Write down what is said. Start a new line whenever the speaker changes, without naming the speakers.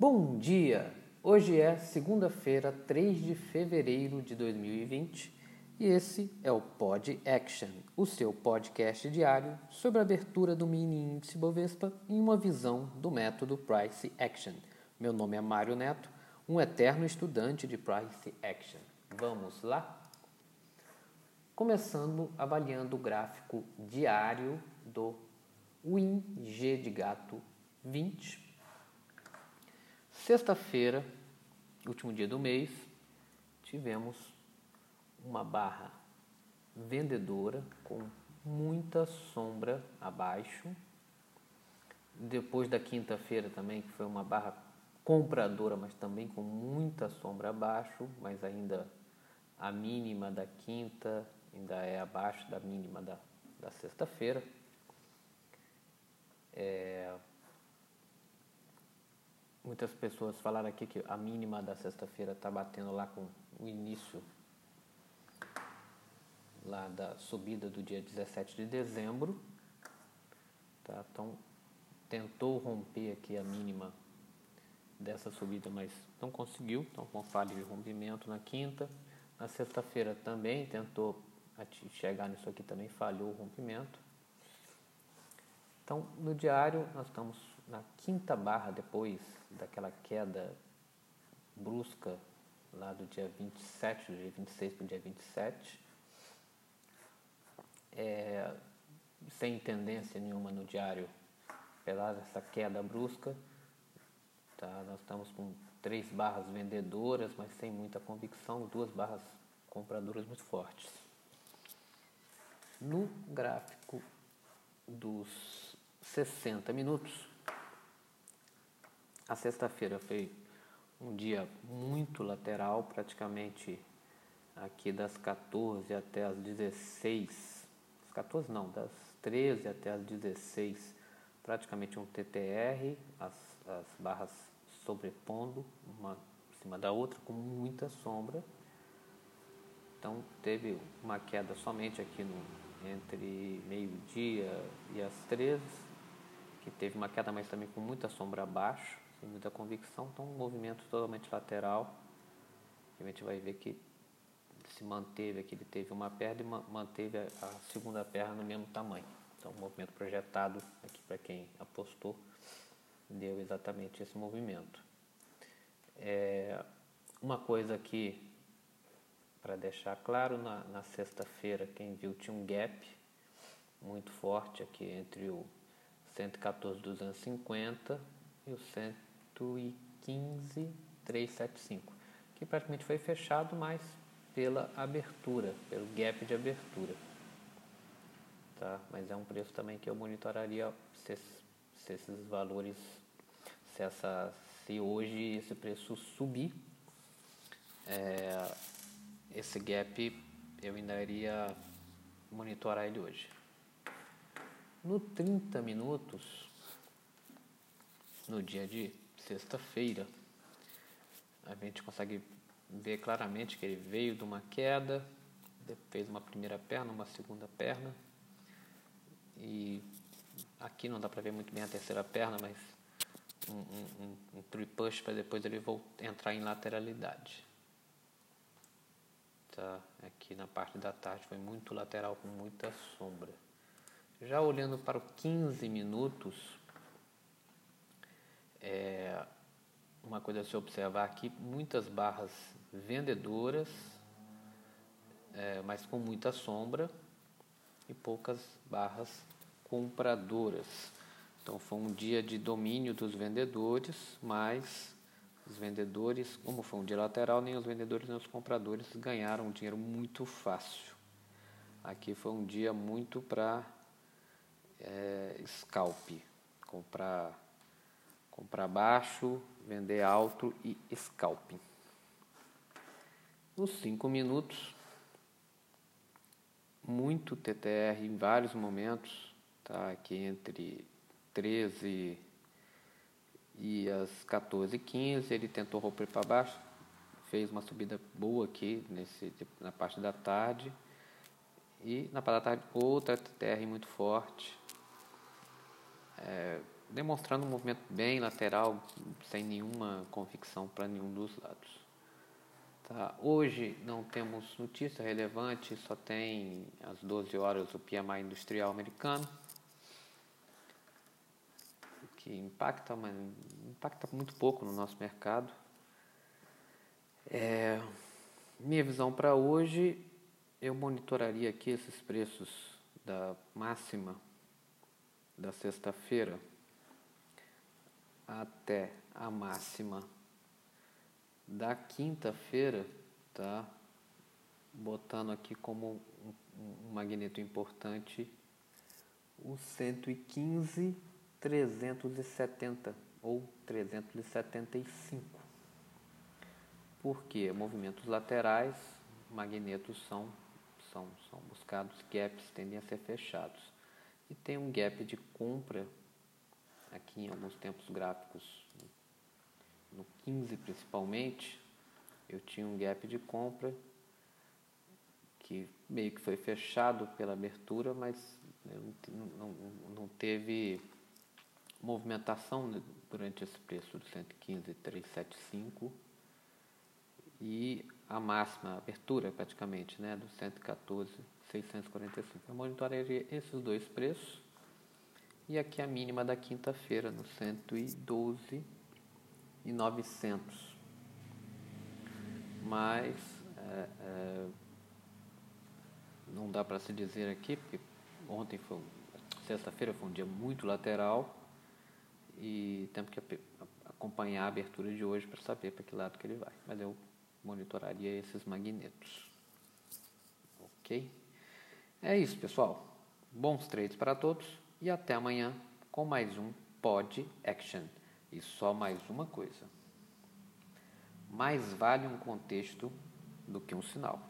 Bom dia! Hoje é segunda-feira, 3 de fevereiro de 2020 e esse é o Pod Action, o seu podcast diário sobre a abertura do mini índice Bovespa em uma visão do método Price Action. Meu nome é Mário Neto, um eterno estudante de Price Action. Vamos lá? Começando avaliando o gráfico diário do WinG de gato 20 Sexta-feira, último dia do mês, tivemos uma barra vendedora com muita sombra abaixo. Depois da quinta-feira também, que foi uma barra compradora, mas também com muita sombra abaixo, mas ainda a mínima da quinta ainda é abaixo da mínima da, da sexta-feira. É, Muitas pessoas falaram aqui que a mínima da sexta-feira está batendo lá com o início lá da subida do dia 17 de dezembro. Tá? Então, tentou romper aqui a mínima dessa subida, mas não conseguiu. Então, com falha de rompimento na quinta. Na sexta-feira também tentou chegar nisso aqui, também falhou o rompimento. Então, no diário, nós estamos na quinta barra depois daquela queda brusca lá do dia 27, do dia 26 para o dia 27, é, sem tendência nenhuma no diário, apesar dessa queda brusca, tá, nós estamos com três barras vendedoras, mas sem muita convicção, duas barras compradoras muito fortes. No gráfico dos 60 minutos, a sexta-feira foi um dia muito lateral, praticamente aqui das 14 até as 16, 14 não, das 13 até as 16, praticamente um TTR, as, as barras sobrepondo uma em cima da outra com muita sombra. Então teve uma queda somente aqui no, entre meio-dia e as 13, que teve uma queda, mas também com muita sombra abaixo sem muita convicção, então um movimento totalmente lateral. A gente vai ver que se manteve aqui, ele teve uma perna e manteve a segunda perna no mesmo tamanho. Então, o movimento projetado aqui para quem apostou deu exatamente esse movimento. É, uma coisa aqui para deixar claro, na, na sexta-feira, quem viu tinha um gap muito forte aqui entre o 114,250 e o 100 115,375, que praticamente foi fechado, mas pela abertura, pelo gap de abertura. Tá? Mas é um preço também que eu monitoraria se, se esses valores, se, essa, se hoje esse preço subir, é, esse gap eu ainda iria monitorar ele hoje. No 30 minutos, no dia de sexta-feira. A gente consegue ver claramente que ele veio de uma queda, fez uma primeira perna, uma segunda perna. E aqui não dá para ver muito bem a terceira perna, mas um, um, um, um push para depois ele voltar, entrar em lateralidade. Tá? Aqui na parte da tarde foi muito lateral, com muita sombra. Já olhando para o 15 minutos, é, uma coisa a se observar aqui, muitas barras vendedoras, é, mas com muita sombra, e poucas barras compradoras. Então foi um dia de domínio dos vendedores, mas os vendedores, como foi um dia lateral, nem os vendedores nem os compradores ganharam dinheiro muito fácil. Aqui foi um dia muito para é, scalp, comprar comprar baixo, vender alto e scalping. Nos 5 minutos, muito TTR em vários momentos, tá? aqui entre 13 e as 14 e 15, ele tentou romper para baixo, fez uma subida boa aqui nesse, na parte da tarde, e na parte da tarde outra TTR muito forte, é, demonstrando um movimento bem lateral, sem nenhuma convicção para nenhum dos lados. Tá. Hoje não temos notícia relevante, só tem às 12 horas o PMI industrial americano, que impacta, mas impacta muito pouco no nosso mercado. É, minha visão para hoje, eu monitoraria aqui esses preços da máxima da sexta-feira até a máxima da quinta-feira, tá? Botando aqui como um, magneto importante o 115 370 ou 375. Porque movimentos laterais, magnetos são, são, são buscados, gaps tendem a ser fechados. E tem um gap de compra aqui em alguns tempos gráficos, no 15 principalmente, eu tinha um gap de compra que meio que foi fechado pela abertura, mas não, não, teve movimentação durante esse preço de 115,375 e a máxima, abertura praticamente, né, do 114,645. Eu monitoraria esses dois preços e aqui a mínima da quinta-feira no 112,900. Mas é, é, não dá para se dizer aqui, porque ontem foi sexta-feira foi um dia muito lateral e temos que acompanhar a abertura de hoje para saber para que lado que ele vai. Mas eu monitoraria esses magnetos. Ok? É isso, pessoal. Bons trades para todos e até amanhã com mais um Pod Action. E só mais uma coisa. Mais vale um contexto do que um sinal.